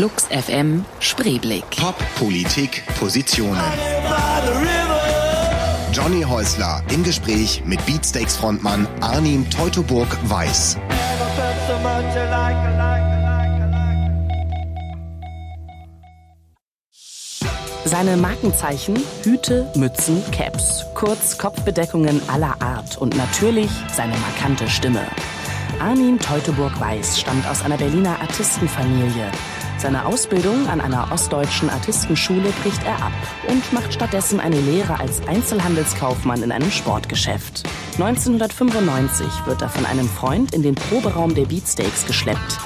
Flux FM Spreeblick. Pop, Politik, Positionen. Johnny Häusler im Gespräch mit Beatsteaks-Frontmann Arnim Teutoburg-Weiß. Seine Markenzeichen, Hüte, Mützen, Caps, kurz Kopfbedeckungen aller Art und natürlich seine markante Stimme. Armin Teutoburg-Weiß stammt aus einer Berliner Artistenfamilie. Seine Ausbildung an einer ostdeutschen Artistenschule bricht er ab und macht stattdessen eine Lehre als Einzelhandelskaufmann in einem Sportgeschäft. 1995 wird er von einem Freund in den Proberaum der Beatsteaks geschleppt.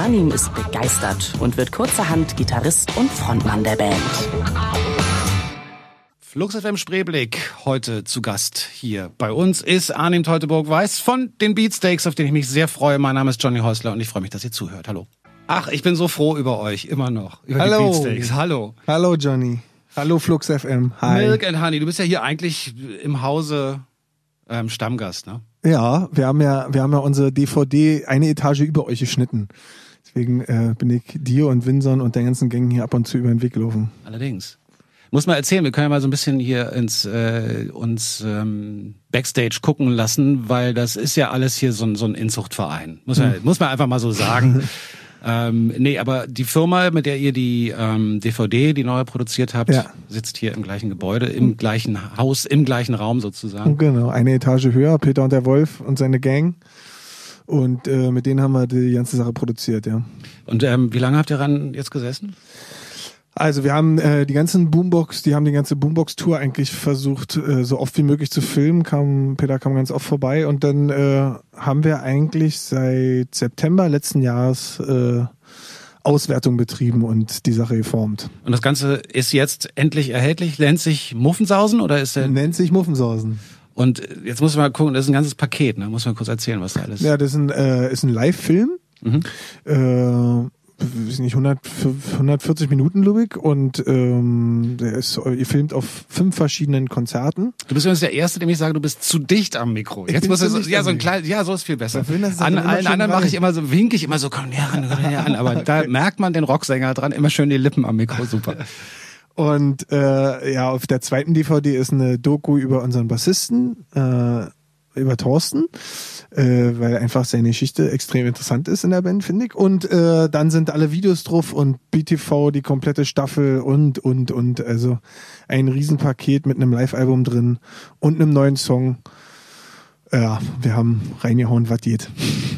Arnim ist begeistert und wird kurzerhand Gitarrist und Frontmann der Band. Flux FM Spreeblick heute zu Gast hier bei uns ist Arnim Teuteburg-Weiß von den Beatsteaks, auf den ich mich sehr freue. Mein Name ist Johnny Häusler und ich freue mich, dass ihr zuhört. Hallo. Ach, ich bin so froh über euch, immer noch. Über Hallo. die Beatsteaks. Hallo. Hallo Johnny. Hallo Flux FM. Hi. Milk and Honey, du bist ja hier eigentlich im Hause ähm, Stammgast, ne? Ja, wir haben ja, wir haben ja unsere DVD eine Etage über euch geschnitten. Deswegen äh, bin ich dir und Winson und der ganzen Gang hier ab und zu über den Weg gelaufen. Allerdings. Muss mal erzählen, wir können ja mal so ein bisschen hier ins äh, uns ähm, Backstage gucken lassen, weil das ist ja alles hier so ein, so ein Inzuchtverein. Muss man, muss man einfach mal so sagen. ähm, nee, aber die Firma, mit der ihr die ähm, DVD, die neue produziert habt, Ja. sitzt hier im gleichen Gebäude, im gleichen Haus, im gleichen Raum sozusagen. Genau, eine Etage höher, Peter und der Wolf und seine Gang. Und äh, mit denen haben wir die ganze Sache produziert, ja. Und ähm, wie lange habt ihr daran jetzt gesessen? Also wir haben äh, die ganzen Boombox, die haben die ganze Boombox-Tour eigentlich versucht, äh, so oft wie möglich zu filmen. Kam, Peter kam ganz oft vorbei und dann äh, haben wir eigentlich seit September letzten Jahres äh, Auswertung betrieben und die Sache geformt. Und das Ganze ist jetzt endlich erhältlich, nennt sich Muffensausen oder ist der Nennt sich Muffensausen. Und äh, jetzt muss man mal gucken, das ist ein ganzes Paket, ne? Muss man kurz erzählen, was da alles Ja, das ist ein, äh, ist ein Live-Film. Mhm. Äh, nicht, 100, 140 Minuten, ich. Und ähm, der ist, ihr filmt auf fünf verschiedenen Konzerten. Du bist übrigens der Erste, dem ich sage, du bist zu dicht am Mikro. Ich Jetzt muss es, dicht ja, so ein Mikro. klein, ja, so ist viel besser. Will, es An allen anderen mache ich immer so, winke ich immer so, komm näher ran, komm näher an. Aber da merkt man den Rocksänger dran, immer schön die Lippen am Mikro, super. Und äh, ja, auf der zweiten DVD ist eine Doku über unseren Bassisten, äh, über Thorsten, äh, weil einfach seine Geschichte extrem interessant ist in der Band, finde ich. Und äh, dann sind alle Videos drauf und BTV, die komplette Staffel und, und, und. Also ein Riesenpaket mit einem Live-Album drin und einem neuen Song. Ja, wir haben reingehauen, was geht.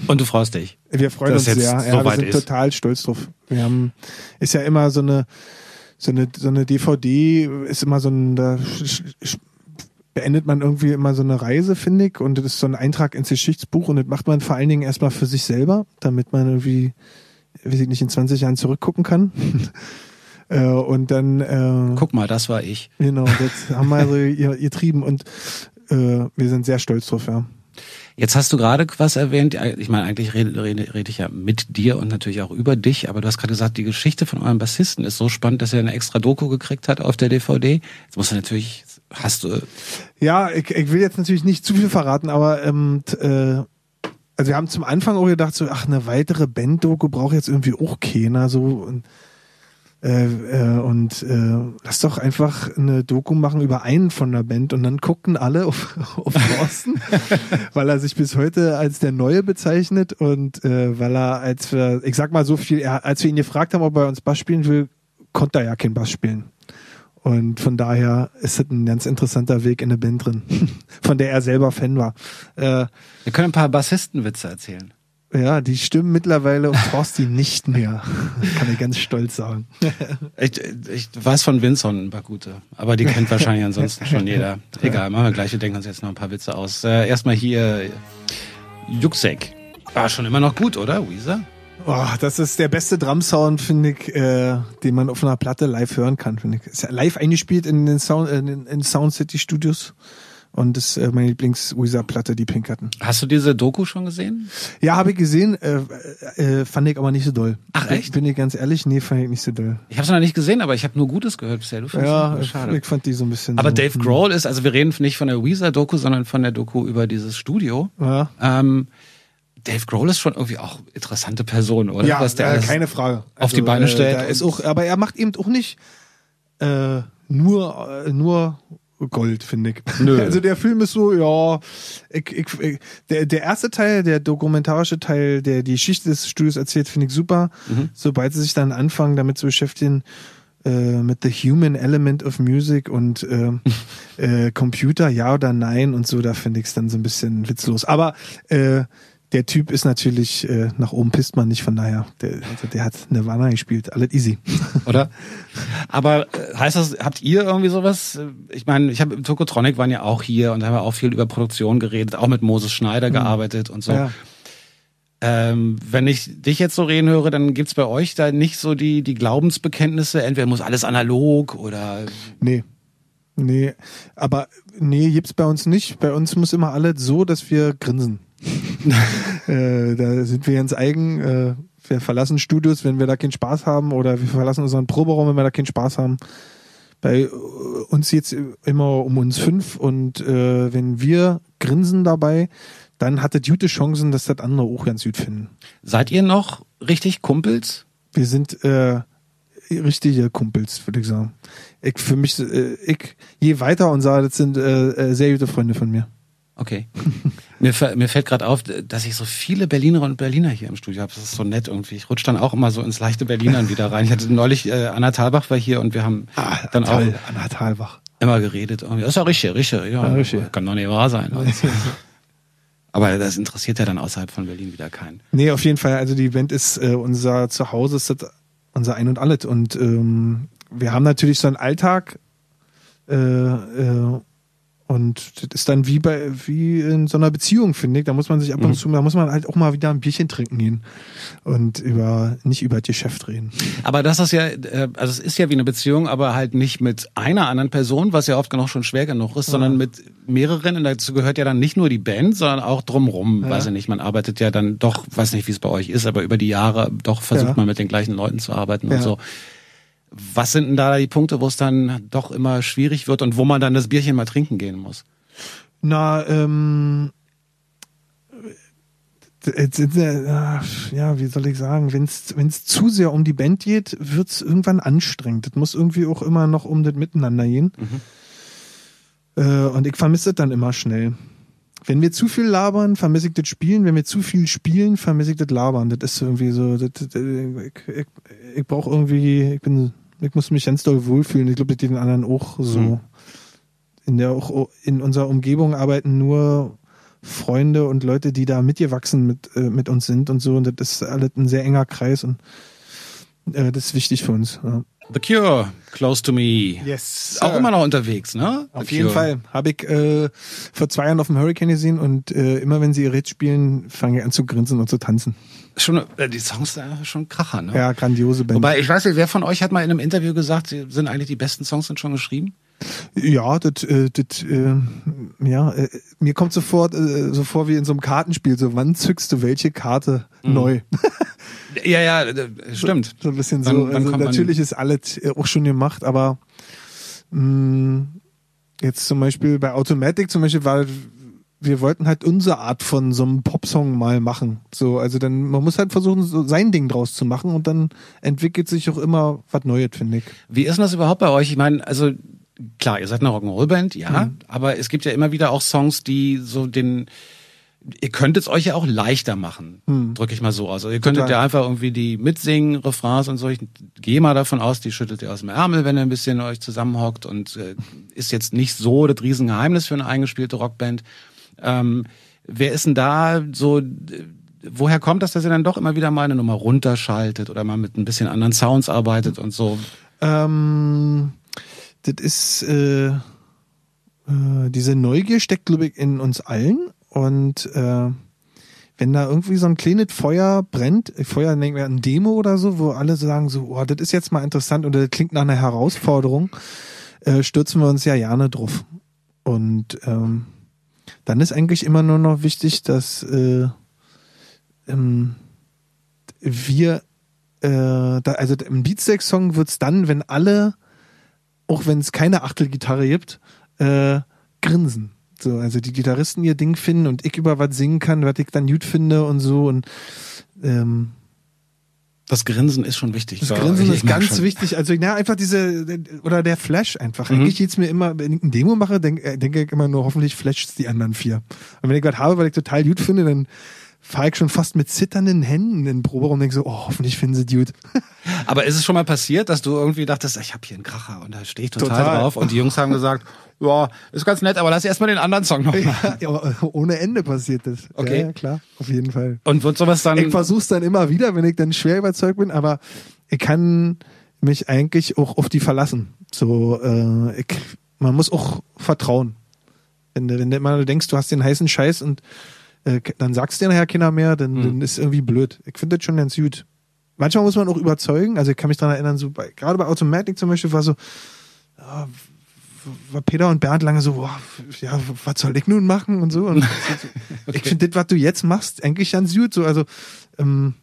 Und du freust dich. Wir freuen uns sehr. so Ja, wir sind ist. total stolz drauf. Wir haben, ist ja immer so eine, so eine, so eine DVD ist immer so ein, da beendet man irgendwie immer so eine Reise, finde ich. Und das ist so ein Eintrag ins Geschichtsbuch und das macht man vor allen Dingen erstmal für sich selber, damit man irgendwie, weiß ich nicht, in 20 Jahren zurückgucken kann. Äh, und dann, äh, Guck mal, das war ich. genau, das haben wir so ihr- getrieben und äh, wir sind sehr stolz drauf, ja. Jetzt hast du gerade was erwähnt. Ich meine, eigentlich rede, rede, rede ich ja mit dir und natürlich auch über dich, aber du hast gerade gesagt, die Geschichte von eurem Bassisten ist so spannend, dass er eine extra Doku gekriegt hat auf der DVD. Jetzt musst du natürlich, hast du, Ja, ich, ich will jetzt natürlich nicht zu viel verraten, aber ähm, äh, also wir haben zum Anfang auch gedacht, so, ach, eine weitere Band-Doku braucht jetzt irgendwie auch keiner, so und äh, äh, und äh, lass doch einfach eine Doku machen über einen von der Band und dann guckten alle auf, auf Thorsten, weil er sich bis heute als der Neue bezeichnet und äh, weil er als wir, ich sag mal so viel, er, als wir ihn gefragt haben, ob er uns Bass spielen will, konnte er ja kein Bass spielen. Und von daher ist das ein ganz interessanter Weg in eine Band drin, von der er selber Fan war. Äh, wir können ein paar Bassistenwitze erzählen. Ja, die stimmen mittlerweile auf Thorsten nicht mehr. Kann ich ganz stolz sagen. Ich, ich weiß von Vinson ein paar gute, aber die kennt wahrscheinlich ansonsten schon jeder. Egal, machen wir gleich, wir denken uns jetzt noch ein paar Witze aus. Äh, erstmal hier Juxek. War schon immer noch gut, oder, Weezer? Oh, das ist der beste Drum-Sound, finde ich, äh, den man auf einer Platte live hören kann, finde ich. Ist ja live eingespielt in den Sound, äh, in, in Sound City Studios. Und das ist äh, meine Lieblings-Weezer-Platte, die Pinkerton. Hast du diese Doku schon gesehen? Ja, habe ich gesehen, äh, äh, fand ich aber nicht so doll. Ach, echt? Bin ich ganz ehrlich, nee, fand ich nicht so doll. Ich habe es noch nicht gesehen, aber ich habe nur Gutes gehört bisher. Du Ja, schade. ich fand die so ein bisschen Aber so, Dave hm. Grohl ist, also wir reden nicht von der Weezer-Doku, sondern von der Doku über dieses Studio. Ja. Ähm, Dave Grohl ist schon irgendwie auch interessante Person, oder? Ja, Was der äh, keine Frage. auf die Beine stellt und- ist auch, aber er macht eben auch nicht äh, nur, äh, nur Gold, finde ich. Nö. Also der Film ist so, ja, ich, ich, ich, der, der erste Teil, der dokumentarische Teil, der die Geschichte des Studios erzählt, finde ich super. Mhm. Sobald sie sich dann anfangen, damit zu beschäftigen, äh, mit the human element of music und äh, äh, Computer, ja oder nein und so, da finde ich es dann so ein bisschen witzlos. Aber äh, der Typ ist natürlich, äh, nach oben pisst man nicht, von daher, der, also der hat Nirvana gespielt, alles easy. oder? Aber äh, heißt das, habt ihr irgendwie sowas? Äh, Ich meine, ich habe im Tokotronic waren ja auch hier und da haben wir auch viel über Produktion geredet, auch mit Moses Schneider gearbeitet und so. Ja. Ähm, wenn ich dich jetzt so reden höre, dann gibt's bei euch da nicht so die, die Glaubensbekenntnisse, entweder muss alles analog oder Nee. Nee, aber nee, gibt's bei uns nicht. Bei uns muss immer alles so, dass wir grinsen. äh, da sind wir ganz eigen. Äh, wir verlassen Studios, wenn wir da keinen Spaß haben, oder wir verlassen unseren Proberaum, wenn wir da keinen Spaß haben. Bei äh, uns geht's immer um uns fünf und äh, wenn wir grinsen dabei, dann hat das gute Chancen, dass das andere auch ganz gut finden. seid ihr noch richtig Kumpels? Wir sind äh, richtige Kumpels, würde ich sagen. Ich für mich, äh, ich je weiter und sage, das sind äh, sehr gute Freunde von mir. Okay. mir, mir fällt gerade auf, dass ich so viele Berlinerinnen und Berliner hier im Studio habe. Das ist so nett irgendwie. Ich rutsche dann auch immer so ins leichte Berlinern wieder rein. Ich hatte neulich, äh, Anna Thalbach war hier und wir haben dann auch toll, Anna Thalbach. immer geredet. Irgendwie. Das ist ja richtig, richtig. Ja, Ja, richtig. Kann doch nicht wahr sein. Aber das interessiert ja dann außerhalb von Berlin wieder keinen. Nee, auf jeden Fall. Also die Band ist äh, unser Zuhause, ist das unser Ein und Alles. Und ähm, wir haben natürlich so einen Alltag äh, äh, und das ist dann wie bei wie in so einer Beziehung, finde ich. Da muss man sich ab und zu, da muss man halt auch mal wieder ein Bierchen trinken gehen und über nicht über das Geschäft reden. Aber das ist ja, äh, also es ist ja wie eine Beziehung, aber halt nicht mit einer anderen Person, was ja oft genug schon schwer genug ist, sondern mit mehreren. Und dazu gehört ja dann nicht nur die Band, sondern auch drumrum. Weiß ich nicht, man arbeitet ja dann doch, weiß nicht, wie es bei euch ist, aber über die Jahre doch versucht Ja. man mit den gleichen Leuten zu arbeiten Ja. und so. Was sind denn da die Punkte, wo es dann doch immer schwierig wird und wo man dann das Bierchen mal trinken gehen muss? Na, ähm, äh, ja, wie soll ich sagen, wenn es zu sehr um die Band geht, wird es irgendwann anstrengend. Das muss irgendwie auch immer noch um das Miteinander gehen. Äh, und ich vermisse das dann immer schnell. Wenn wir zu viel labern, vermisse ich das Spielen. Wenn wir zu viel spielen, vermisse ich das Labern. Das ist irgendwie so. Das, ich ich, ich brauche irgendwie, ich bin, ich muss mich ganz doll wohlfühlen. Ich glaube, das geht den anderen auch so. Hm. In der auch in unserer Umgebung arbeiten nur Freunde und Leute, die da mitgewachsen mit, äh, mit uns sind und so. Und das ist alles ein sehr enger Kreis und äh, das ist wichtig für uns. Ja. The Cure, Close to Me. Yes. Auch immer noch unterwegs, ne? Auf The jeden Cure. Fall. Habe ich äh, vor zwei Jahren auf dem Hurricane gesehen und äh, immer wenn sie ihr Ritz spielen, fange ich an zu grinsen und zu tanzen. Schon, äh, die Songs sind schon Kracher, ne? Ja, grandiose Band. Wobei, ich weiß nicht, wer von euch hat mal in einem Interview gesagt, sie sind eigentlich die besten Songs sind schon geschrieben? Ja, das, äh, das, äh, ja, äh, mir kommt sofort äh, so vor wie in so einem Kartenspiel. So, wann zückst du welche Karte neu? Ja, ja, äh, stimmt. So ein bisschen Wann- so. wann Also natürlich ist alles äh, auch schon gemacht, aber mh, jetzt zum Beispiel bei Automatic zum Beispiel war wir wollten halt unsere Art von so einem Popsong mal machen. So, also dann, man muss halt versuchen, so sein Ding draus zu machen und dann entwickelt sich auch immer was Neues, finde ich. Wie ist denn das überhaupt bei euch? Ich meine, also klar, ihr seid eine Rock'n'Roll-Band, ja, aber es gibt ja immer wieder auch Songs, die so den Ihr könnt es euch ja auch leichter machen, drücke ich mal so aus. Also ihr könntet Total. ja einfach irgendwie die mitsingen, Refrains und so. Ich gehe mal davon aus, die schüttelt ihr aus dem Ärmel, wenn ihr ein bisschen euch zusammenhockt und äh, ist jetzt nicht so das Riesengeheimnis für eine eingespielte Rockband. Ähm, wer ist denn da so, woher kommt das, dass ihr dann doch immer wieder mal eine Nummer runterschaltet oder mal mit ein bisschen anderen Sounds arbeitet und so? Ähm, das ist äh, äh, diese Neugier steckt, glaube ich, in uns allen. Und äh, wenn da irgendwie so ein kleines Feuer brennt, Feuer nennen wir ein Demo oder so, wo alle sagen so, oh, das ist jetzt mal interessant oder das klingt nach einer Herausforderung, äh, stürzen wir uns ja gerne drauf. Und ähm, dann ist eigentlich immer nur noch wichtig, dass äh, ähm, wir äh, da, also im Beatsteak-Song wird's dann, wenn alle, auch wenn es keine Achtelgitarre gibt, äh, grinsen. So, also die Gitarristen ihr Ding finden und ich über was singen kann, was ich dann gut finde und so und ähm, Das Grinsen ist schon wichtig. das Grinsen ist ganz schon. wichtig. Also ja, einfach diese oder der Flash einfach. Mhm. Eigentlich geht's mir immer, wenn ich ein Demo mache, denke denke ich immer nur, hoffentlich flasht's die anderen vier. Und wenn ich was habe, weil ich total gut finde, dann fahre ich schon fast mit zitternden Händen in den Proberaum und denke so, oh, hoffentlich finden sie gut. Aber ist es schon mal passiert, dass du irgendwie dachtest, ich habe hier einen Kracher und da stehe ich total, Total. drauf und die Jungs haben gesagt, ja, ist ganz nett, aber lass erst mal den anderen Song noch mal. Ja, aber ohne Ende passiert das. Okay. Ja, ja, klar, auf jeden Fall. Und wird sowas dann Ich versuch's dann immer wieder, wenn ich dann schwer überzeugt bin, aber ich kann mich eigentlich auch auf die verlassen. So, äh, ich, man muss auch vertrauen. Wenn, du- wenn du denkst, du hast den heißen Scheiß und äh, dann sagst dir nachher keiner mehr, dann, dann ist irgendwie blöd. Ich finde das schon ganz gut. Manchmal muss man auch überzeugen, also ich kann mich daran erinnern, so bei, gerade bei Automatic zum Beispiel war so, ja, war Peter und Bernd lange so, boah, ja, was soll ich nun machen und so. Und Ich finde das, was du jetzt machst, eigentlich ganz gut. So, also, ähm,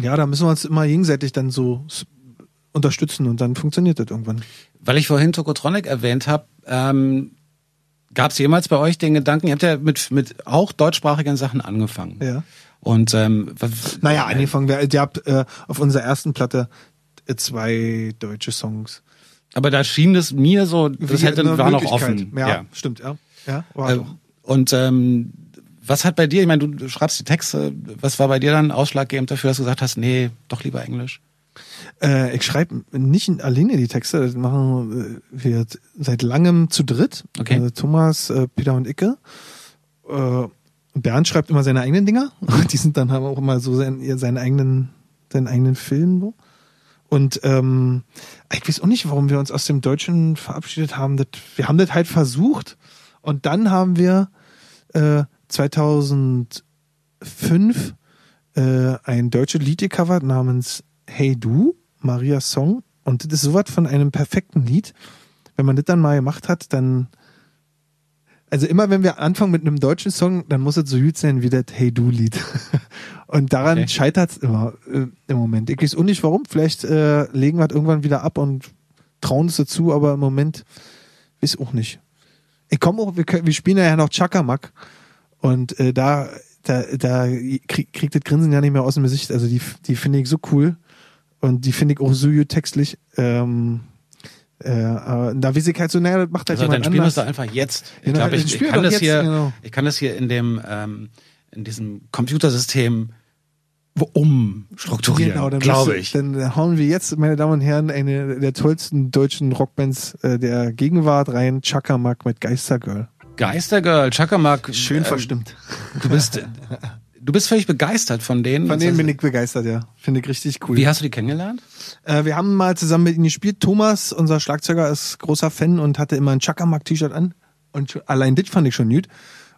ja, da müssen wir uns immer gegenseitig dann so unterstützen und dann funktioniert das irgendwann. Weil ich vorhin Tokotronic erwähnt habe, ähm, gab es jemals bei euch den Gedanken, ihr habt ja mit, mit auch deutschsprachigen Sachen angefangen. Ja. Und ähm, was- Naja, angefangen, wir, ihr habt äh, auf unserer ersten Platte äh, zwei deutsche Songs. aber da schien es mir so, das Wie hätte, war noch offen. Ja, stimmt, ja. Ja, war Äh, doch. und ähm, was hat bei dir, ich meine, du schreibst die Texte, was war bei dir dann ausschlaggebend dafür, dass du gesagt hast, nee, doch lieber Englisch? Äh, ich schreibe nicht alleine die Texte, das machen wir seit langem zu dritt. Okay. Äh, Thomas, äh, Peter und Icke. Äh, Bernd schreibt immer seine eigenen Dinger. Die sind dann haben auch immer so seinen, seinen eigenen, seinen eigenen Film. So. Und ähm, ich weiß auch nicht, warum wir uns aus dem Deutschen verabschiedet haben. Das, wir haben das halt versucht und dann haben wir äh, 2005 äh, ein deutsches Lied gecovert namens Hey Du, Marias Song. Und das ist sowas von einem perfekten Lied. Wenn man das dann mal gemacht hat, dann also immer wenn wir anfangen mit einem deutschen Song, dann muss es so gut sein wie das Hey Du Lied. Und daran Okay. scheitert es immer äh, im Moment. Ich weiß auch nicht warum. Vielleicht äh, legen wir es irgendwann wieder ab und trauen es dazu, aber im Moment weiß auch nicht. Ich komme auch, wir, können, wir spielen ja noch Chakamak und äh, da, da, da krieg, kriegt das Grinsen ja nicht mehr aus dem Gesicht. Also die, die finde ich so cool und die finde ich auch so gut textlich. Ähm, äh, aber da weiß ich halt so, naja, das macht halt Also, dann jemand spielen wir es anders. doch einfach jetzt. Ich Genau, glaube, dann ich, ich kann das jetzt, hier, genau. ich kann das hier in dem, ähm, in diesem Computersystem umstrukturieren, Genau, dann glaube ich. Dann hauen wir jetzt, meine Damen und Herren, eine der tollsten deutschen Rockbands äh, der Gegenwart rein, Chakamak mit Geistergirl. Geistergirl, Chakamak. Schön äh, verstimmt. Du bist, du bist völlig begeistert von denen. Von denen bin ich begeistert, ja. Finde ich richtig cool. Wie hast du die kennengelernt? Äh, wir haben mal zusammen mit ihnen gespielt. Thomas, unser Schlagzeuger, ist großer Fan und hatte immer ein Chakamak-T-Shirt an. Und allein das fand ich schon gut.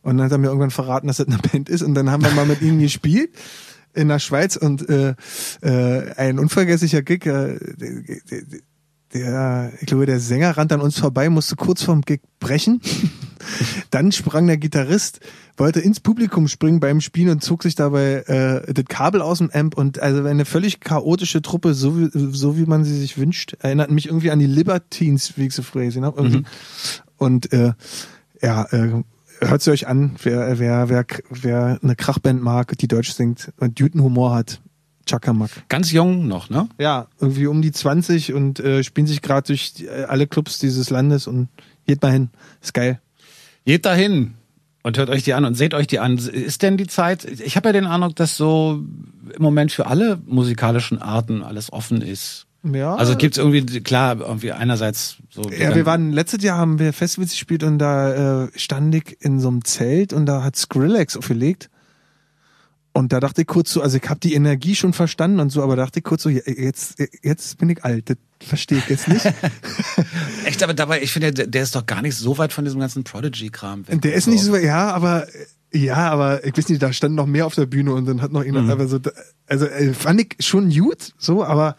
Und dann hat er mir irgendwann verraten, dass das eine Band ist. Und dann haben wir mal mit ihnen gespielt in der Schweiz. Und äh, äh, ein unvergesslicher Gig, äh, der, der, der, ich glaube, der Sänger rannte an uns vorbei, musste kurz vorm Gig brechen. Dann sprang der Gitarrist, wollte ins Publikum springen beim Spielen und zog sich dabei äh, das Kabel aus dem Amp und also eine völlig chaotische Truppe, so wie, so wie man sie sich wünscht, erinnert mich irgendwie an die Libertines, wie ich sie früher gesehen habe. irgendwie. Und äh, ja, äh, hört sie euch an, wer, wer, wer, wer eine Krachband mag, die Deutsch singt und guten Humor hat. Chakamak. Ganz jung noch, ne? Ja, irgendwie um die 20 und äh, spielen sich gerade durch die, äh, alle Clubs dieses Landes und geht mal hin. Ist geil. Geht dahin und hört euch die an und seht euch die an. Ist denn die Zeit, ich habe ja den Eindruck, dass so im Moment für alle musikalischen Arten alles offen ist. Ja. Also gibt's irgendwie, klar, irgendwie einerseits so. Ja, wir waren letztes Jahr haben wir Festivals gespielt und da äh, stand ich in so einem Zelt und da hat Skrillex aufgelegt. Und da dachte ich kurz so, also ich habe die Energie schon verstanden und so, aber dachte ich kurz so, je- jetzt, jetzt bin ich alt, das verstehe ich jetzt nicht. Echt, aber dabei, ich finde, der, der ist doch gar nicht so weit von diesem ganzen Prodigy-Kram weg. Der ist nicht so, ja, aber ja, aber ich weiß nicht, da stand noch mehr auf der Bühne und dann hat noch jemand, aber so, also äh, fand ich schon gut, so, aber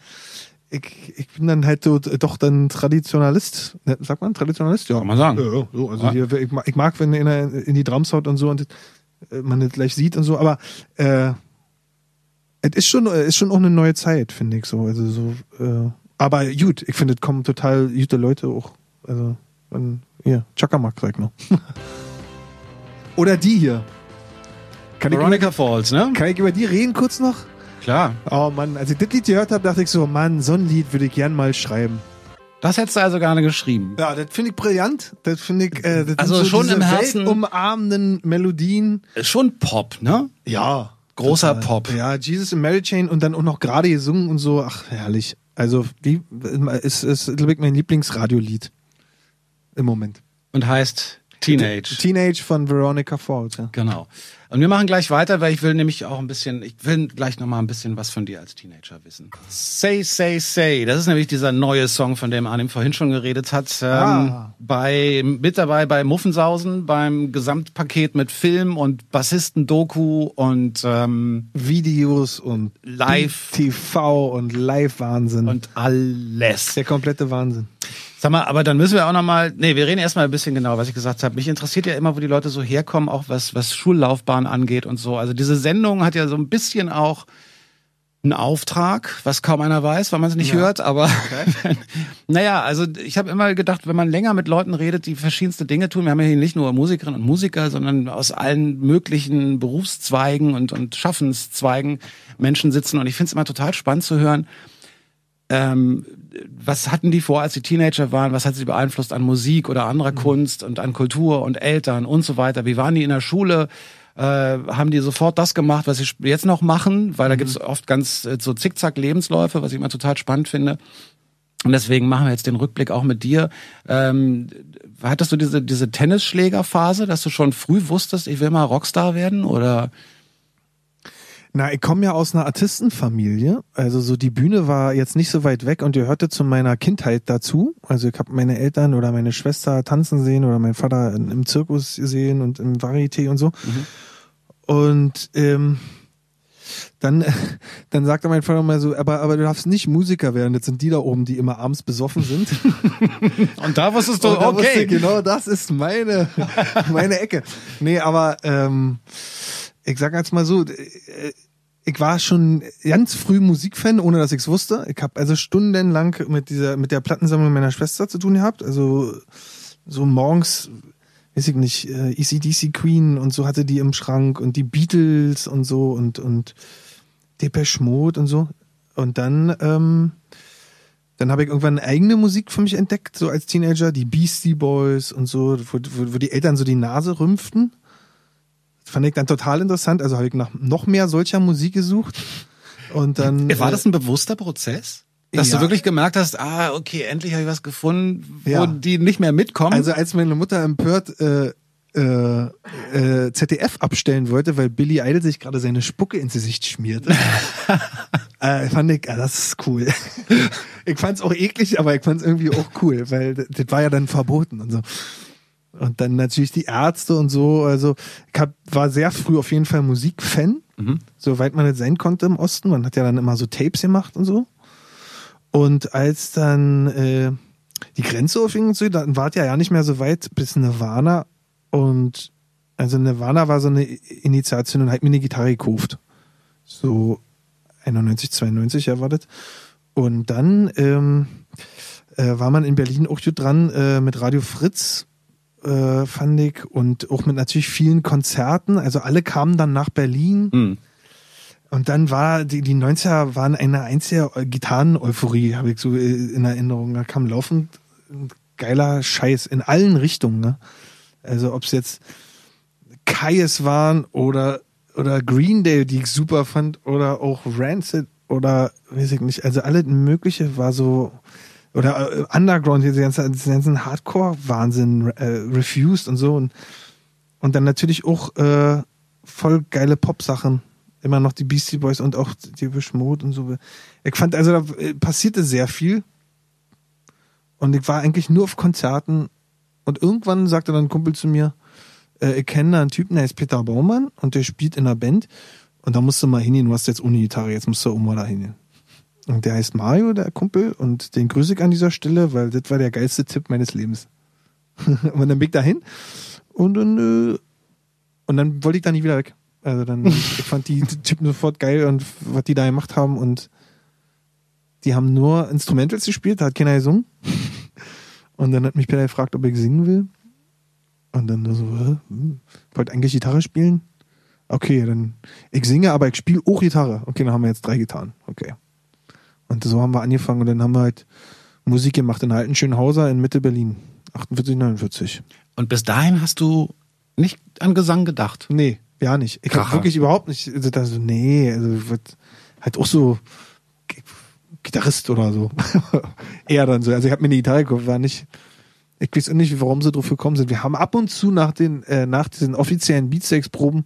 ich, ich bin dann halt so doch dann Traditionalist, ne, sagt man Traditionalist, ja. Kann man sagen. Ja, ja, so, also Ja. hier, ich mag, ich mag, wenn einer in die Drums haut und so und man das gleich sieht und so, aber äh, es ist schon, es ist schon auch eine neue Zeit, finde ich so, also so, äh, aber gut, ich finde, es kommen total gute Leute auch, also Und hier, Chakamak sag ich noch. Oder die hier. Kann ich, über, Veronica Falls, ne? kann ich über die reden kurz noch? Klar. Oh Mann, als ich das Lied gehört habe, dachte ich so, Mann, so ein Lied würde ich gern mal schreiben. Das hättest du also gerne geschrieben. Ja, das finde ich brillant. Das finde ich, äh, das Also so schon im Herzen- weltumarmenden Melodien. Ist Schon Pop, ne? Ja. Großer total. Pop. Ja, Jesus and Mary Chain und dann auch noch gerade gesungen und so. Ach, herrlich. Also, die ist, ist glaube ich, mein Lieblingsradiolied. Im Moment. Und heißt Teenage. Teenage von Veronica Falls, ja. Genau. Und wir machen gleich weiter, weil ich will nämlich auch ein bisschen, ich will gleich noch mal ein bisschen was von dir als Teenager wissen. Say, say, say. Das ist nämlich dieser neue Song, von dem Arnim vorhin schon geredet hat. Ähm, Ah. bei, mit dabei bei Muffensausen, beim Gesamtpaket mit Film und Bassisten-Doku und, ähm, Videos und Live. TV und Live-Wahnsinn. und alles. der komplette Wahnsinn. Sag mal, aber dann müssen wir auch noch mal, nee, wir reden erstmal ein bisschen genauer, was ich gesagt habe. Mich interessiert ja immer, wo die Leute so herkommen, auch was, was Schullaufbahn angeht und so. Also diese Sendung hat ja so ein bisschen auch einen Auftrag, was kaum einer weiß, weil man es nicht Ja. hört, aber naja, also ich habe immer gedacht, wenn man länger mit Leuten redet, die verschiedenste Dinge tun, wir haben ja hier nicht nur Musikerinnen und Musiker, sondern aus allen möglichen Berufszweigen und, und Schaffenszweigen Menschen sitzen und ich finde es immer total spannend zu hören, ähm, was hatten die vor, als sie Teenager waren? Was hat sie beeinflusst an Musik oder anderer Kunst und an Kultur und Eltern und so weiter? Wie waren die in der Schule? Äh, haben die sofort das gemacht, was sie jetzt noch machen? Weil da gibt's oft ganz äh, so Zickzack-Lebensläufe, was ich immer total spannend finde. Und deswegen machen wir jetzt den Rückblick auch mit dir. Ähm, hattest du diese, diese Tennisschlägerphase, dass du schon früh wusstest, ich will mal Rockstar werden? Oder Na, ich komme ja aus einer Artistenfamilie. Also so die Bühne war jetzt nicht so weit weg und gehörte zu meiner Kindheit dazu. Also ich habe meine Eltern oder meine Schwester tanzen sehen oder meinen Vater im Zirkus gesehen und im Varieté und so. Und ähm, dann, dann sagte mein Vater mal so, aber, aber du darfst nicht Musiker werden. Das sind die da oben, die immer abends besoffen sind. und da wusstest du, wusste okay, ich, genau das ist meine, meine Ecke. Nee, aber ähm, ich sag jetzt mal so, äh, ich war schon ganz früh Musikfan, ohne dass ich es wusste. Ich habe also stundenlang mit dieser mit der Plattensammlung meiner Schwester zu tun gehabt. Also so morgens, weiß ich nicht, äh, ECDC Queen und so hatte die im Schrank und die Beatles und so und und Depeche Mode und so. Und dann ähm, dann habe ich irgendwann eigene Musik für mich entdeckt, so als Teenager, die Beastie Boys und so, wo, wo, wo die Eltern so die Nase rümpften. Fand ich dann total interessant. Also habe ich nach noch mehr solcher Musik gesucht. Und dann. War äh, das ein bewusster Prozess? Dass Ja. du wirklich gemerkt hast, ah, okay, endlich habe ich was gefunden, wo Ja. die nicht mehr mitkommen. Also als meine Mutter empört äh, äh, äh, ZDF abstellen wollte, weil Billy Idol sich gerade seine Spucke ins Gesicht schmierte, äh, fand ich, ah, das ist cool. ich fand's auch eklig, aber ich fand's irgendwie auch cool, weil das, das war ja dann verboten und so. Und dann natürlich die Ärzte und so. Also ich hab, war sehr früh auf jeden Fall Musikfan, soweit man das sein konnte im Osten. Man hat ja dann immer so Tapes gemacht und so. Und als dann äh, die Grenze aufging und so, dann war es ja ja nicht mehr so weit bis Nirvana. Und also Nirvana war so eine Initiation und hat mir eine Gitarre gekauft. So 91, 92, ja, war das. Und dann ähm, äh, war man in Berlin auch gut dran äh, mit Radio Fritz, äh, fand ich, und auch mit natürlich vielen Konzerten. Also alle kamen dann nach Berlin. Hm. Und dann war, die, die 90er waren eine einzige Gitarren-Euphorie, habe ich so äh, in Erinnerung. Da kam laufend geiler Scheiß in allen Richtungen. Ne? Also ob es jetzt Kaius waren oder, oder Green Day, die ich super fand, oder auch Rancid oder weiß ich nicht. Also alles Mögliche war so, oder äh, Underground, diese ganzen, diese ganzen Hardcore-Wahnsinn, äh, Refused und so. Und, und dann natürlich auch äh, voll geile Pop-Sachen. Immer noch die Beastie Boys und auch die Mode und so. Ich fand, also da äh, passierte sehr viel. Und ich war eigentlich nur auf Konzerten. Und irgendwann sagte dann ein Kumpel zu mir, äh, ich kenne da einen Typen, der heißt Peter Baumann und der spielt in einer Band. Und da musst du mal hingehen, du hast jetzt ohne Gitarre, jetzt musst du auch mal da hingehen. Und der heißt Mario, der Kumpel, und den grüße ich an dieser Stelle, weil das war der geilste Tipp meines Lebens. und dann bin ich da hin und dann, äh, und dann wollte ich da nie wieder weg. Also dann, ich fand die Typen sofort geil und was die da gemacht haben und die haben nur Instrumentals gespielt, da hat keiner gesungen. Und dann hat mich Peter gefragt, ob ich singen will. Und dann so, hä? Hm, wollte eigentlich Gitarre spielen? Okay, dann ich singe, aber ich spiele auch Gitarre. Okay, dann haben wir jetzt drei Gitarren. Okay. Und so haben wir angefangen und dann haben wir halt Musik gemacht in Alten Schönhauser in Mitte Berlin. 48, 49. Und bis dahin hast du nicht an Gesang gedacht. Nee, ja nicht. Ich habe wirklich überhaupt nicht. Also, nee, also halt auch so Gitarrist oder so. Eher dann so. Also ich habe mir eine Gitarre gekauft, war nicht. Ich weiß auch nicht, warum sie drauf gekommen sind. Wir haben ab und zu nach den, äh, nach diesen offiziellen Beatsteaks-Proben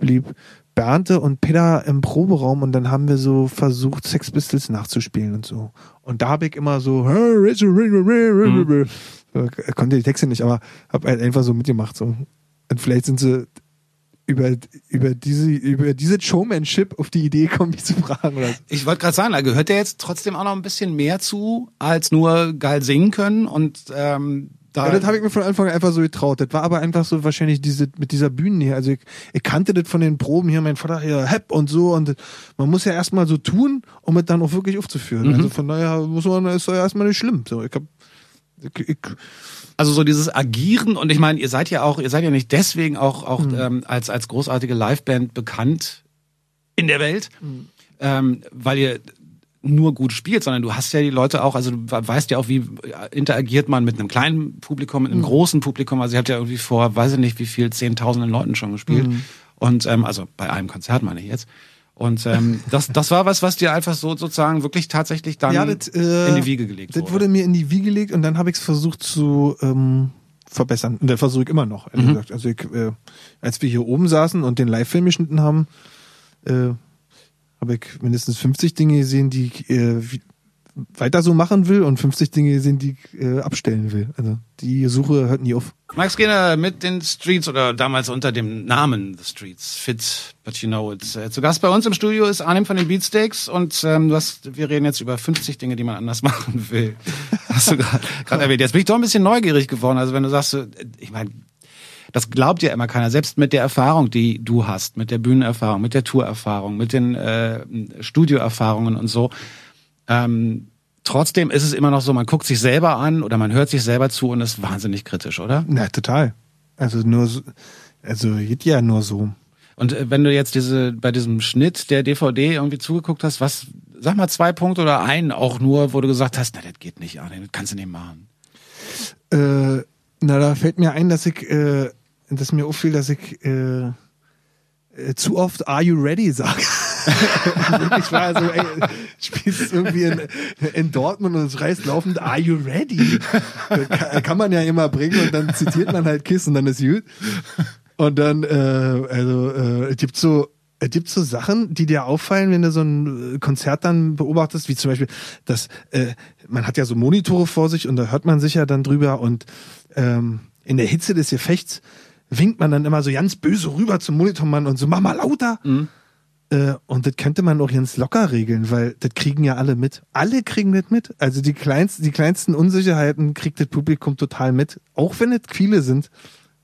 blieb Bernte und Peter im Proberaum und dann haben wir so versucht, Sex Pistols nachzuspielen und so. Und da habe ich immer so, Mhm. konnte die Texte nicht, aber habe halt einfach so mitgemacht. So. Und vielleicht sind sie über, über diese, über diese Showmanship auf die Idee gekommen, mich zu fragen. Oder so. Ich wollte gerade sagen, da gehört ja jetzt trotzdem auch noch ein bisschen mehr zu, als nur geil singen können und ähm, da. Ja, das habe ich mir von Anfang an einfach so getraut. Das war aber einfach so wahrscheinlich diese mit dieser Bühne hier. Also ich, ich kannte das von den Proben hier, mein Vater hier, Hepp und so. Und man muss ja erstmal so tun, um es dann auch wirklich aufzuführen. Mhm. Also von daher muss man, ist doch erstmal nicht schlimm. So, ich hab, ich, ich, Also so dieses Agieren und ich meine, ihr seid ja auch, ihr seid ja nicht deswegen auch, auch ähm, als, als großartige Liveband bekannt in der Welt, ähm, weil ihr nur gut spielt, sondern du hast ja die Leute auch, also du weißt ja auch, wie interagiert man mit einem kleinen Publikum, mit einem großen Publikum. Also ihr habt ja irgendwie vor, weiß ich nicht, wie viel, zehntausenden Leuten schon gespielt. Und ähm, also bei einem Konzert meine ich jetzt. Und ähm, das, das war was, was dir einfach so sozusagen wirklich tatsächlich dann ja, das, äh, in die Wiege gelegt Das wurde. wurde mir in die Wiege gelegt und dann habe ich es versucht zu ähm, verbessern. Und das versuche ich immer noch. ehrlich Mhm. gesagt. Also ich, äh, als wir hier oben saßen und den Live-Film geschnitten haben, äh, habe ich mindestens 50 Dinge gesehen, die ich äh, weiter so machen will und 50 Dinge gesehen, die ich äh, abstellen will. Also die Suche hört nie auf. Max Skinner mit den Streets oder damals unter dem Namen The Streets, Fit, but you know it. Äh, Zu Gast bei uns im Studio ist Arnim von den Beatsteaks und ähm, du hast, wir reden jetzt über 50 Dinge, die man anders machen will. Hast du gerade erwähnt. Jetzt bin ich doch ein bisschen neugierig geworden. Also wenn du sagst, so, ich meine, das glaubt ja immer keiner. Selbst mit der Erfahrung, die du hast, mit der Bühnenerfahrung, mit der Tourerfahrung, mit den äh, Studioerfahrungen und so. Ähm, trotzdem ist es immer noch so, man guckt sich selber an oder man hört sich selber zu und ist wahnsinnig kritisch, oder? Na, total. Also nur so, also geht ja nur so. Und äh, wenn du jetzt diese bei diesem Schnitt der DVD irgendwie zugeguckt hast, was sag mal zwei Punkte oder einen auch nur, wo du gesagt hast, na das geht nicht, Arne, das kannst du nicht machen. Äh, na, da fällt mir ein, dass ich, äh, dass mir auffiel, dass ich äh, äh, zu oft Are you ready sage. ich war also, ey, spielst irgendwie in, in Dortmund und es reißt laufend Are you ready? kann, kann man ja immer bringen und dann zitiert man halt Kiss und dann ist gut. Und dann, äh, also, äh, es gibt so, es gibt so Sachen, die dir auffallen, wenn du so ein äh, Konzert dann beobachtest, wie zum Beispiel, dass äh, man hat ja so Monitore vor sich und da hört man sich ja dann drüber und ähm, in der Hitze des Gefechts winkt man dann immer so ganz böse rüber zum Monitormann und so, mach mal lauter. Äh, und das könnte man auch ganz locker regeln, weil das kriegen ja alle mit. Alle kriegen das mit. Also die kleinsten, die kleinsten Unsicherheiten kriegt das Publikum total mit. Auch wenn es viele sind,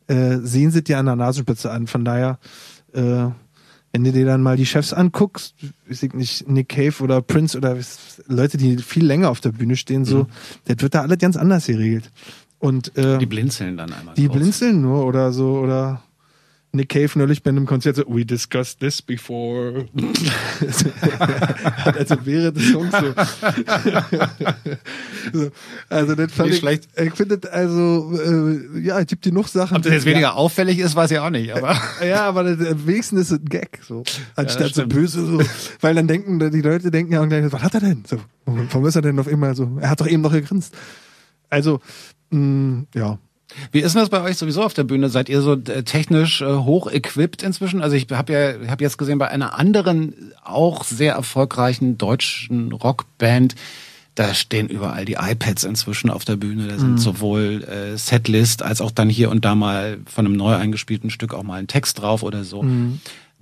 äh, sehen sie dir an der Nasenspitze an. Von daher, äh, wenn du dir dann mal die Chefs anguckst, ich nicht, Nick Cave oder Prince oder Leute, die viel länger auf der Bühne stehen, so, das wird da alles ganz anders geregelt. Und äh, Die blinzeln dann einmal. die kurz. blinzeln nur oder so oder Nick Cave neulich bei einem Konzert so, we discussed this before. also wäre das Song so. so. Also das fand Nicht ich schlecht. Ich finde also, äh, ja, es gibt genug Sachen. Ob das jetzt weniger auffällig ist, weiß ich auch nicht, aber. ja, aber das, am wenigsten ist es ein Gag, so. Anstatt so stimmt. böse, so. Weil dann denken, die Leute denken ja auch gleich, was hat er denn? So, warum ist er denn auf einmal so? Er hat doch eben noch gegrinst. Also, mh, ja. Wie ist denn das bei euch sowieso auf der Bühne? Seid ihr so äh, technisch äh, hoch equipped inzwischen? Also ich habe ja hab jetzt gesehen bei einer anderen auch sehr erfolgreichen deutschen Rockband, da stehen überall die iPads inzwischen auf der Bühne. Da sind sowohl äh, Setlist als auch dann hier und da mal von einem neu eingespielten Stück auch mal ein Text drauf oder so.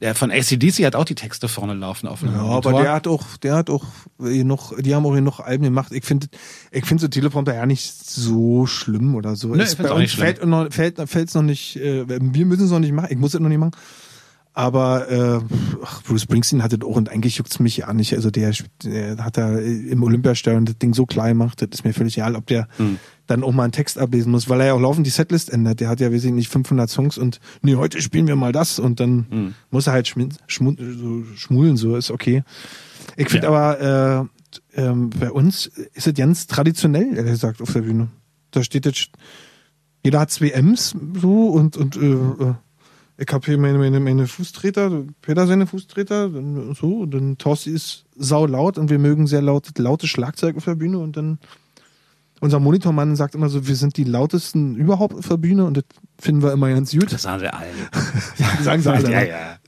Der von ACDC hat auch die Texte vorne laufen auf einem Ja, Monitor. aber der hat auch, der hat auch noch, die haben auch hier noch Alben gemacht. Ich finde, ich finde so Teleprompter ja nicht so schlimm oder so. Nö, Es- ich find's bei auch uns nicht schlimm. fällt noch, fällt, fällt's noch nicht, äh, wir müssen es noch nicht machen. Ich muss es noch nicht machen. Aber äh, ach, Bruce Springsteen hatte auch und eigentlich juckt's mich ja nicht. Also der, der hat da im Olympiastadion das Ding so klein gemacht, das ist mir völlig egal, ob der dann auch mal einen Text ablesen muss, weil er ja auch laufend die Setlist ändert. Der hat ja, weiß ich nicht, 500 Songs und nee, heute spielen wir mal das und dann Mhm. muss er halt schmin- schmu so schmulen, so ist okay. Ich finde Ja. aber, äh, ähm, bei uns ist es ganz traditionell, ehrlich gesagt, auf der Bühne. Da steht jetzt, jeder hat zwei M's so und, und äh, äh, ich habe hier meine, meine, meine Fußtreter, Peter seine Fußtreter, dann so, und dann Torsti ist sau laut und wir mögen sehr laut, lautes Schlagzeug auf der Bühne und dann unser Monitormann sagt immer so, wir sind die lautesten überhaupt auf der Bühne und das finden wir immer ganz gut. Das sagen sie allen. sagen sie alle. ja, ne? ja.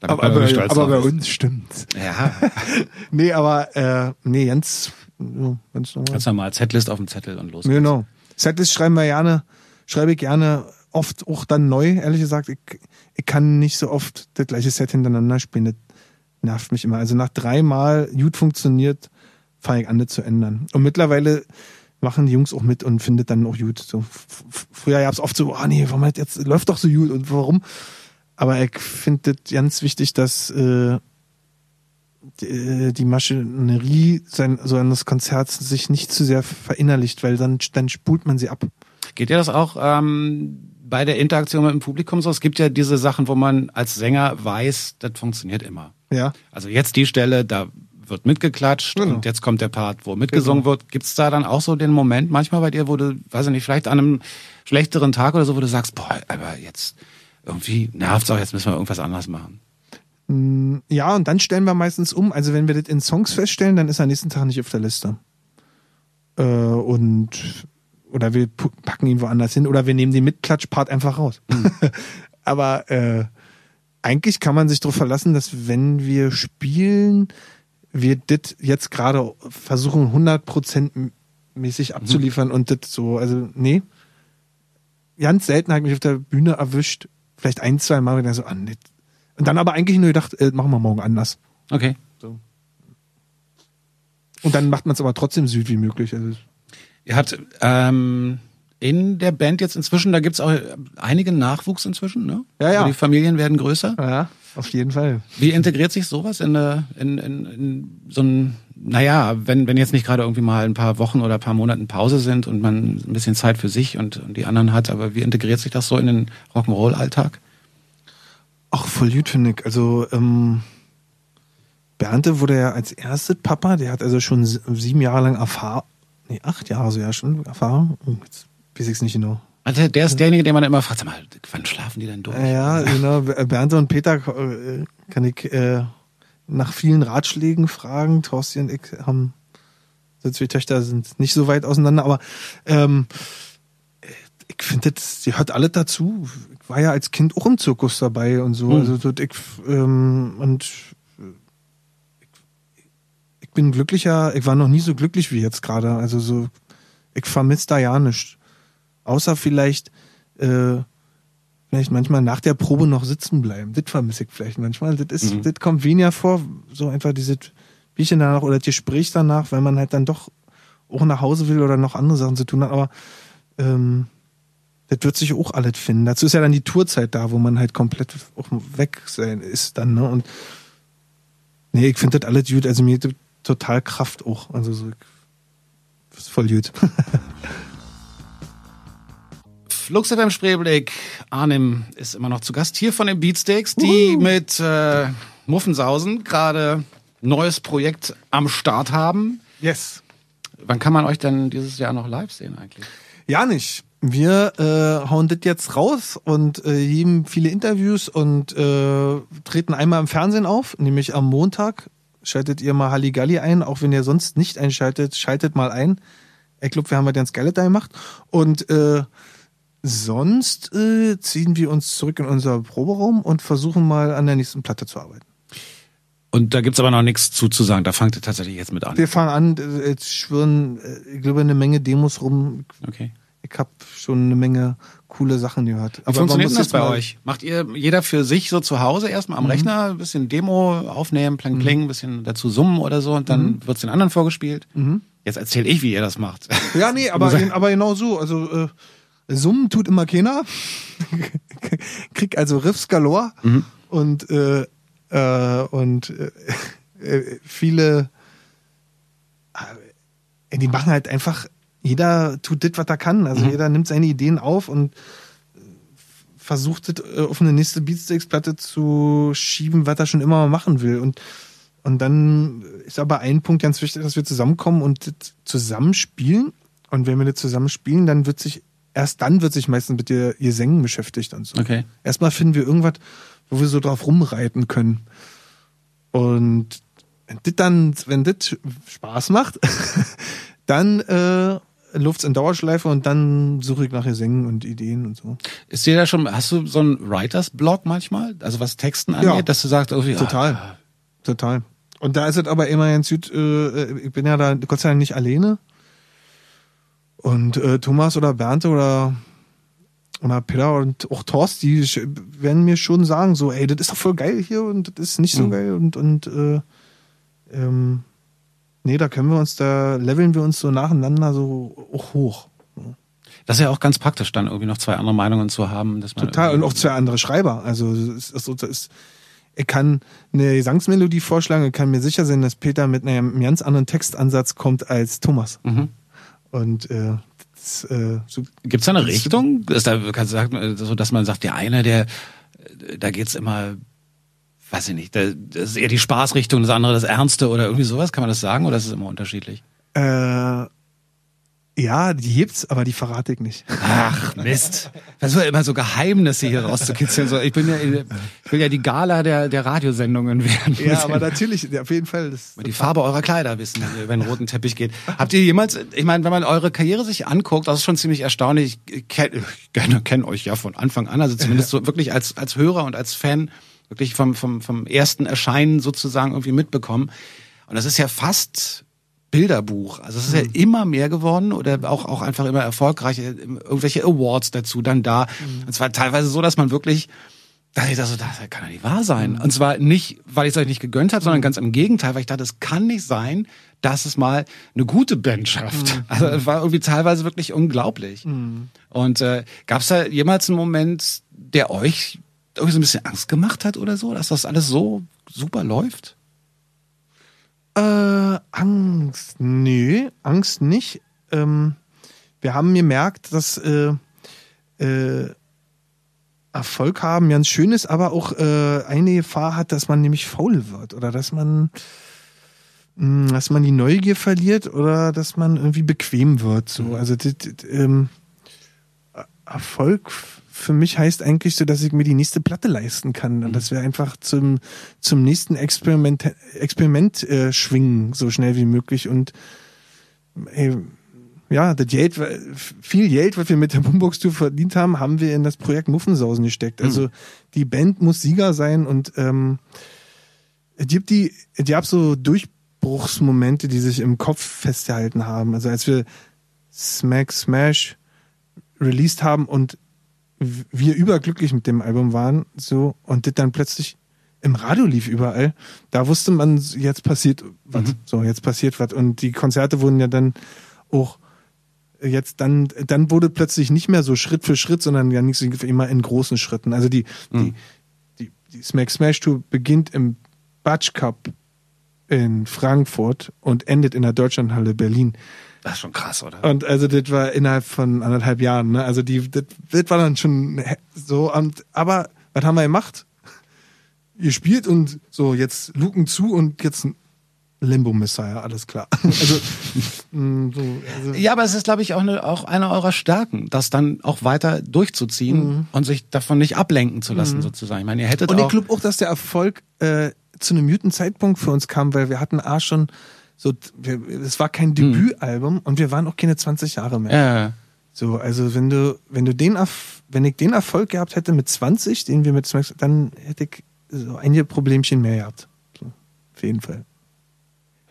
Aber, aber, aber bei uns stimmt's. Ja, Nee, aber äh, nee, ganz, ja, ganz normal. ganz normal. Setlist auf dem Zettel und los. Genau. Setlist schreiben wir gerne, schreibe ich gerne oft auch dann neu, ehrlich gesagt. Ich, ich kann nicht so oft das gleiche Set hintereinander spielen. Das nervt mich immer. Also nach dreimal gut funktioniert, fange ich an, das zu ändern. Und mittlerweile machen die Jungs auch mit und findet dann auch gut. So, früher gab es oft so, ah nee, warum hat jetzt läuft doch so gut und warum? Aber ich finde das ganz wichtig, dass äh, die, Maschinerie sein, so eines Konzerts sich nicht zu sehr verinnerlicht, weil dann, dann spult man sie ab. Geht dir das auch ähm, bei der Interaktion mit dem Publikum so? Es gibt ja diese Sachen, wo man als Sänger weiß, das funktioniert immer. Ja. Also jetzt die Stelle, da wird mitgeklatscht Genau. und jetzt kommt der Part, wo mitgesungen wird. Gibt's da dann auch so den Moment manchmal bei dir, wo du, weiß ich nicht, vielleicht an einem schlechteren Tag oder so, wo du sagst, boah, aber jetzt irgendwie nervt's auch, jetzt müssen wir irgendwas anderes machen. Ja, und dann stellen wir meistens um. Also wenn wir das in Songs feststellen, dann ist er am nächsten Tag nicht auf der Liste. Äh, und oder wir packen ihn woanders hin oder wir nehmen den Mitklatsch-Part einfach raus. Aber äh, eigentlich kann man sich darauf verlassen, dass wenn wir spielen, wir das jetzt gerade versuchen 100% mäßig abzuliefern und das so, also nee. Ganz selten habe ich mich auf der Bühne erwischt, vielleicht ein, zwei Mal, wieder so, ah, nee. Und dann aber eigentlich nur gedacht, äh, machen wir morgen anders. Okay. Und dann macht man es aber trotzdem süd wie möglich. Also, Ihr habt ähm, in der Band jetzt inzwischen, da gibt's auch einige Nachwuchs inzwischen, ne? Ja, ja. Also die Familien werden größer. ja, auf jeden Fall. Wie integriert sich sowas in, eine, in, in, in so ein, naja, wenn, wenn jetzt nicht gerade irgendwie mal ein paar Wochen oder ein paar Monaten Pause sind und man ein bisschen Zeit für sich und, und die anderen hat, aber wie integriert sich das so in den Rock'n'Roll-Alltag? Ach, voll gut, finde ich. Also, ähm, Bernte wurde ja als erstes Papa, der hat also schon sieben Jahre lang Erfahrung, nee, acht Jahre so ja schon Erfahrung. Oh, Jetzt weiß ich es nicht genau. Also der, ist derjenige, den man immer fragt, sag mal, wann schlafen die denn durch? Ja, genau. Bernte und Peter äh, kann ich äh, nach vielen Ratschlägen fragen. Thorsti und ich haben, so zwei Töchter sind nicht so weit auseinander, aber ähm, ich finde, das, die hört alle dazu. Ich war ja als Kind auch im Zirkus dabei und so. Hm. Also so, ich, ähm, und ich, ich bin glücklicher, ich war noch nie so glücklich wie jetzt gerade. Also so, ich vermisse da ja nichts. Außer vielleicht, äh, vielleicht manchmal nach der Probe noch sitzen bleiben. Das vermisse ich vielleicht manchmal. Das, ist, Mhm. das kommt weniger vor, so einfach dieses Bierchen danach oder das Gespräch danach, weil man halt dann doch auch nach Hause will oder noch andere Sachen zu tun hat. Aber ähm, das wird sich auch alles finden. Dazu ist ja dann die Tourzeit da, wo man halt komplett auch weg sein ist dann. Ne? Und nee, ich finde das alles gut. Also mir total Kraft auch. Also so, das ist voll gut. Flux FM Spreeblick, Arnim ist immer noch zu Gast hier von den Beatsteaks, die mit äh, Muffensausen gerade neues Projekt am Start haben. yes. Wann kann man euch denn dieses Jahr noch live sehen eigentlich? Ja, nicht. Wir äh, hauen das jetzt raus und äh, geben viele Interviews und äh, treten einmal im Fernsehen auf, nämlich am Montag. Schaltet ihr mal Halligalli ein, auch wenn ihr sonst nicht einschaltet, schaltet mal ein. Ich glaube, wir haben was ganz Geiles da gemacht. Und äh, sonst äh, ziehen wir uns zurück in unser Proberaum und versuchen mal an der nächsten Platte zu arbeiten. Und da gibt's aber noch nichts zu, zu sagen. Da fangt ihr tatsächlich jetzt mit an. Wir fangen an, äh, jetzt schwirren, äh, ich glaube, eine Menge Demos rum. Okay. Ich habe schon eine Menge coole Sachen gehört. Wie funktioniert das bei euch? Macht ihr jeder für sich so zu Hause erstmal am Mhm. Rechner ein bisschen Demo aufnehmen, pling pling, ein bisschen dazu summen oder so und dann Mhm. wird's den anderen vorgespielt? Jetzt erzähle ich, wie ihr das macht. Ja, nee, aber, aber genau so. Also äh, Summen tut immer keiner. Krieg also Riffs galore und äh, äh, und äh, äh, viele äh, die machen halt einfach jeder tut das, was er kann. Also jeder nimmt seine Ideen auf und versucht das äh, auf eine nächste Beatsteaks-Platte zu schieben, was er schon immer mal machen will. Und, und dann ist aber ein Punkt ganz wichtig, dass wir zusammenkommen und das zusammen spielen. Und wenn wir das zusammen spielen, dann wird sich, erst dann wird sich meistens mit ihr Gesängen beschäftigt und so. Okay. Erstmal finden wir irgendwas, wo wir so drauf rumreiten können. Und wenn das dann, wenn das Spaß macht, dann äh, läuft's in Dauerschleife und dann suche ich nach Gesängen und Ideen und so. Ist dir da schon, hast du so einen Writers-Blog manchmal? Also was Texten angeht, Ja. dass du sagst, irgendwie, Total. ah, Total. Und da ist es aber immer ganz gut, äh, ich bin ja da Gott sei Dank nicht alleine. Und äh, Thomas oder Bernte oder, oder Peter und auch Thorst, die werden mir schon sagen, so, ey, das ist doch voll geil hier und das ist nicht so Mhm. geil und, und äh, ähm, nee, da können wir uns, da leveln wir uns so nacheinander so auch hoch. Das ist ja auch ganz praktisch, dann irgendwie noch zwei andere Meinungen zu haben. Dass man Total. Und auch zwei andere Schreiber. Also es ist, es ist, ich kann eine Gesangsmelodie vorschlagen, ich kann mir sicher sein, dass Peter mit einem ganz anderen Textansatz kommt als Thomas. Mhm. Und äh, das, äh, so, Gibt es da eine Richtung? Ist da, kannst du sagen, so dass man sagt, der eine, der, da geht's immer, weiß ich nicht, da, das ist eher die Spaßrichtung, das andere das Ernste oder irgendwie sowas, kann man das sagen oder ist es immer unterschiedlich? äh, ja, die gibt's, aber die verrate ich nicht. Ach, Mist. Versuche immer so Geheimnisse hier rauszukitzeln. So, ich bin ja, ich will ja die Gala der, der Radiosendungen werden. Ja, aber natürlich, ja, auf jeden Fall. Das, die Farbe eurer Kleider wissen, wenn ihr über den roten Teppich geht. Habt ihr jemals, ich meine, wenn man eure Karriere sich anguckt, das ist schon ziemlich erstaunlich. Ich kenne kenn, kenn euch ja von Anfang an, also zumindest so wirklich als, als Hörer und als Fan wirklich vom, vom, vom ersten Erscheinen sozusagen irgendwie mitbekommen. Und das ist ja fast Bilderbuch. Also es ist ja immer mehr geworden oder auch, auch einfach immer erfolgreicher, irgendwelche Awards dazu dann da. Und zwar teilweise so, dass man wirklich da ich dachte, so, das kann doch nicht wahr sein. Und zwar nicht, weil ich es euch nicht gegönnt habe, sondern ganz im Gegenteil, weil ich dachte, es kann nicht sein, dass es mal eine gute Band schafft. Also es war irgendwie teilweise wirklich unglaublich. Und äh, gab es da jemals einen Moment, der euch irgendwie so ein bisschen Angst gemacht hat oder so, dass das alles so super läuft? Äh, Angst. Nö, Angst nicht. Ähm, wir haben gemerkt, dass äh, äh, Erfolg haben ganz schön ist, aber auch äh, eine Gefahr hat, dass man nämlich faul wird oder dass man mh, dass man die Neugier verliert oder dass man irgendwie bequem wird. So, also das, das, ähm, Erfolg für mich heißt eigentlich so, dass ich mir die nächste Platte leisten kann und dass wir einfach zum zum nächsten Experiment Experiment äh, schwingen so schnell wie möglich und ey, ja, das Geld, viel Geld, was wir mit der Boombox Tour verdient haben, haben wir in das Projekt Muffensausen gesteckt. Also die Band muss Sieger sein und ähm, es gibt die, es gab so Durchbruchsmomente, die sich im Kopf festgehalten haben. Also als wir Smack Smash released haben und wir überglücklich mit dem Album waren, so, und das dann plötzlich im Radio lief überall, da wusste man, jetzt passiert was. So, jetzt passiert was. Und die Konzerte wurden ja dann auch jetzt dann, dann wurde plötzlich nicht mehr so Schritt für Schritt, sondern ja nicht so immer in großen Schritten. Also die, die, die, die Smack Smash Tour beginnt im Batsch Cup in Frankfurt und endet in der Deutschlandhalle Berlin. Das ist schon krass, oder? Und also das war innerhalb von anderthalb Jahren, ne? Also die, das, das war dann schon so, und, aber was haben wir gemacht? Ihr spielt und so, jetzt Luken zu und jetzt ein Limbo Messiah, alles klar. Also, mh, so, also Ja, aber es ist, glaube ich, auch eine, auch eine eurer Stärken, das dann auch weiter durchzuziehen und sich davon nicht ablenken zu lassen, sozusagen. Ich meine, ihr hättet Und ich glaube auch, dass der Erfolg äh, zu einem guten Zeitpunkt für uns kam, weil wir hatten A schon so, es war kein Debütalbum und wir waren auch keine 20 Jahre mehr. äh, So, also wenn du, wenn du den, wenn ich den Erfolg gehabt hätte mit 20, den wir mit Smacks, dann hätte ich so einige Problemchen mehr gehabt. So, auf jeden Fall.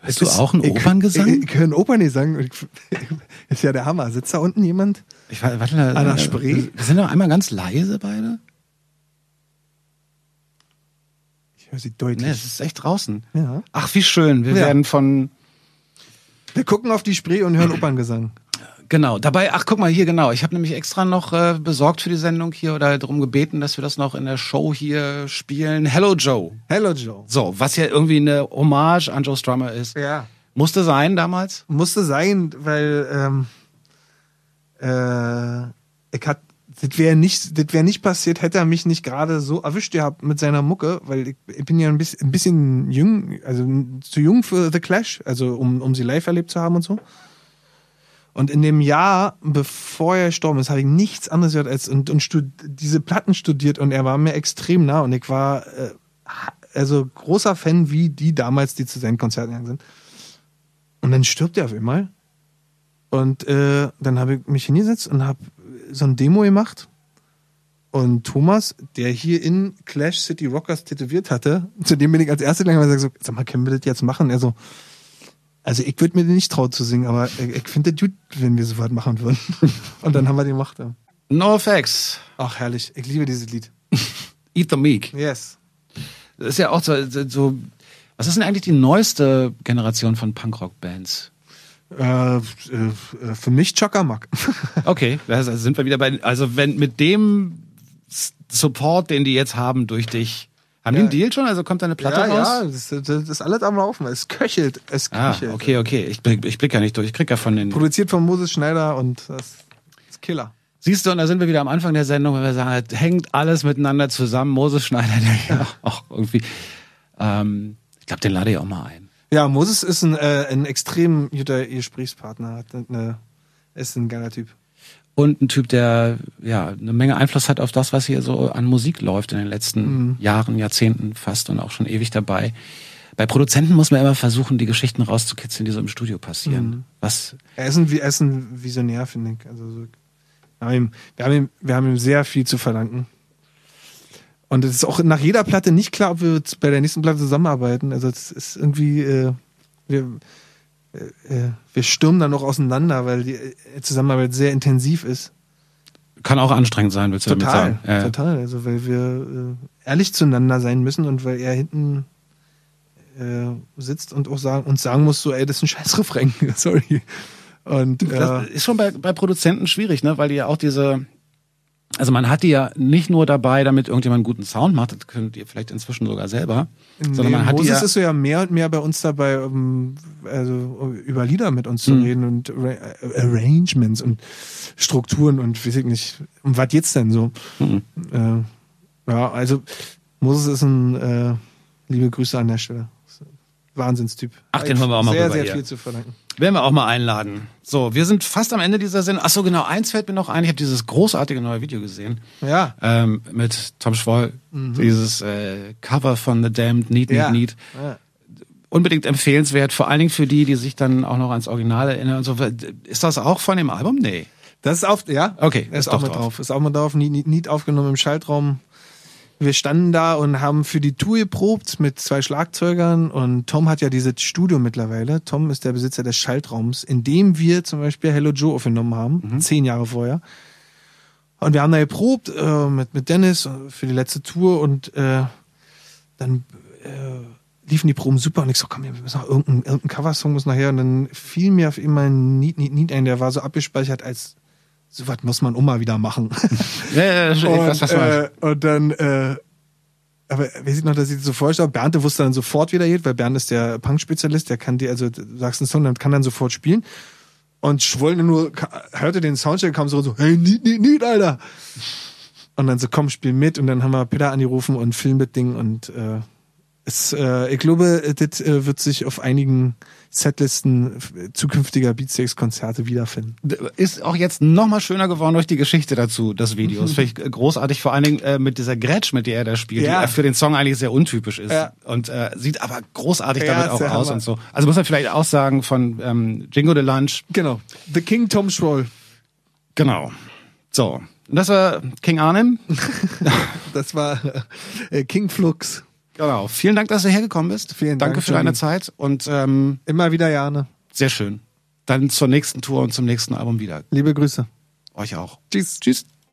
Hörst du auch einen ich, Operngesang? Ich, ich höre einen Operngesang. ich- Ist ja der Hammer. Sitzt da unten jemand? Ich, warte, warte, äh, Ah, nach Spree? Wir sind noch einmal ganz leise beide. Ich höre sie deutlich. Nee, es ist echt draußen. Ja. Ach, wie schön. Wir Ja. werden von, Wir gucken auf die Spree und hören Operngesang. genau, dabei, ach, guck mal hier, genau. Ich habe nämlich extra noch äh, besorgt für die Sendung hier oder darum gebeten, dass wir das noch in der Show hier spielen. Hello Joe. Hello Joe. So, was ja irgendwie eine Hommage an Joe Strummer ist. Ja. Musste sein damals. Musste sein, weil ähm, äh, ich hat, das wäre nicht, das nicht passiert, hätte er mich nicht gerade so erwischt gehabt mit seiner Mucke, weil ich, ich bin ja ein bisschen, ein bisschen jung, also zu jung für The Clash, also um, um sie live erlebt zu haben und so. Und in dem Jahr, bevor er gestorben ist, habe ich nichts anderes gehört als und, und diese Platten studiert und er war mir extrem nah und ich war äh, also großer Fan wie die damals, die zu seinen Konzerten gegangen sind. Und dann stirbt er auf einmal. Und äh, dann habe ich mich hingesetzt und habe so ein Demo gemacht. Und Thomas, der hier in Clash City Rockers tätowiert hatte, zu dem bin ich als erste lang gesagt, so, sag mal, können wir das jetzt machen? Er so, also ich würde mir den nicht trauen zu singen, aber ich, ich finde das gut, wenn wir sowas machen würden. Und dann haben wir den gemacht. Ja. No Effects. Ach, herrlich. Ich liebe dieses Lied. Eat the Meek. Yes. Das ist ja auch so, so was ist denn eigentlich die neueste Generation von Punkrock-Bands? Äh, äh, für mich Chockermack. okay, da sind wir wieder bei, also wenn mit dem Support, den die jetzt haben durch dich, haben ja. die einen Deal schon? Also kommt da eine Platte ja, raus? Ja, das, das ist alles am Laufen. Es köchelt. Es ah, köchelt. Ah, okay, okay. Ich blick, ich blick ja nicht durch. Ich krieg ja von den. Produziert von Moses Schneider und das ist Killer. Siehst du, und da sind wir wieder am Anfang der Sendung, wenn wir sagen, es hängt alles miteinander zusammen. Moses Schneider, der ja auch irgendwie. Ähm, ich glaube, den lade ich auch mal ein. Ja, Moses ist ein, äh, ein extrem guter Gesprächspartner. Eine, ist ein geiler Typ. Und ein Typ, der ja eine Menge Einfluss hat auf das, was hier so an Musik läuft in den letzten mhm. Jahren, Jahrzehnten fast und auch schon ewig dabei. Bei Produzenten muss man immer versuchen, die Geschichten rauszukitzeln, die so im Studio passieren. Mhm. Was? Er ist ein, er ist ein Visionär, finde ich. Also so, wir, haben ihm, wir, haben ihm, wir haben ihm sehr viel zu verdanken. Und es ist auch nach jeder Platte nicht klar, ob wir bei der nächsten Platte zusammenarbeiten. Also es ist irgendwie, äh, wir, äh, äh wir stürmen dann noch auseinander, weil die äh, Zusammenarbeit sehr intensiv ist. Kann auch anstrengend sein, willst du total, damit sagen? Ja. Total, also weil wir äh, ehrlich zueinander sein müssen und weil er hinten äh, sitzt und auch sagen, uns sagen muss, so, ey, das ist ein scheiß Refrain, sorry. Und, äh, das ist schon bei, bei Produzenten schwierig, ne? weil die ja auch diese, also man hat die ja nicht nur dabei, damit irgendjemand einen guten Sound macht, das könnt ihr vielleicht inzwischen sogar selber, nee, sondern man hat Moses die ja, ist so ja mehr und mehr bei uns dabei, um, also über Lieder mit uns zu mhm. reden und Arrangements und Strukturen und weiß ich nicht, um was geht's denn so? Mhm. Äh, ja, also Moses ist ein äh, liebe Grüße an der Stelle. Wahnsinnstyp. Ach, den haben wir auch mal Sehr, sehr hier. viel zu verdanken. Werden wir auch mal einladen. So, wir sind fast am Ende dieser Sendung. Ach so, genau, eins fällt mir noch ein. Ich habe dieses großartige neue Video gesehen. Ja. Ähm, mit Tom Schwoll. Mhm. Dieses äh, Cover von The Damned Need, Need, ja. Need. Ja. Unbedingt empfehlenswert, vor allen Dingen für die, die sich dann auch noch ans Original erinnern und so. Ist das auch von dem Album? Nee. Das ist auf, ja. Okay. Ist, ist auch mit drauf. drauf. Ist auch mit drauf. Need, Need, Need aufgenommen im Schaltraum wir standen da und haben für die Tour geprobt mit zwei Schlagzeugern und Tom hat ja dieses Studio mittlerweile. Tom ist der Besitzer des Schaltraums, in dem wir zum Beispiel Hello Joe aufgenommen haben, mhm. zehn Jahre vorher. Und wir haben da geprobt äh, mit, mit Dennis für die letzte Tour und äh, dann äh, liefen die Proben super und ich so, komm, wir müssen noch irgendein, irgendein Coversong muss nachher und dann fiel mir auf immer ein Need, Need, Need ein, der war so abgespeichert als so was muss man mal wieder machen. ja, ja, ja und, was, was äh, und dann, äh, aber weiß ich noch, dass ich so vorstelle, Bernte wusste dann sofort, wie der geht, weil Bernd ist der Punk-Spezialist, der kann dir, also du sagst einen Song, dann kann dann sofort spielen. Und Schwoll nur hörte den Soundcheck, kam so, so hey, niet, niet, niet, Alter. Und dann so, komm, spiel mit. Und dann haben wir Peter angerufen und Film mit Ding und äh, es, äh, ich glaube, das äh, wird sich auf einigen Setlisten zukünftiger Beatsteaks-Konzerte wiederfinden. Ist auch jetzt noch mal schöner geworden durch die Geschichte dazu, des Videos. Finde ich großartig, vor allen Dingen äh, mit dieser Gretsch, mit der er da spielt, ja. die für den Song eigentlich sehr untypisch ist. Ja. Und äh, sieht aber großartig ja, damit auch aus Hammer. und so. Also muss man vielleicht auch sagen von ähm, Jingo de Lunch. Genau. The King Tom Schroll. Genau. So. Das war King Arnim. das war äh, King Flux. Genau. Vielen Dank, dass du hergekommen bist. Vielen Dank. Danke für deine Zeit und ähm, immer wieder Jane. Sehr schön. Dann zur nächsten Tour und zum nächsten Album wieder. Liebe Grüße. Euch auch. Tschüss. Tschüss.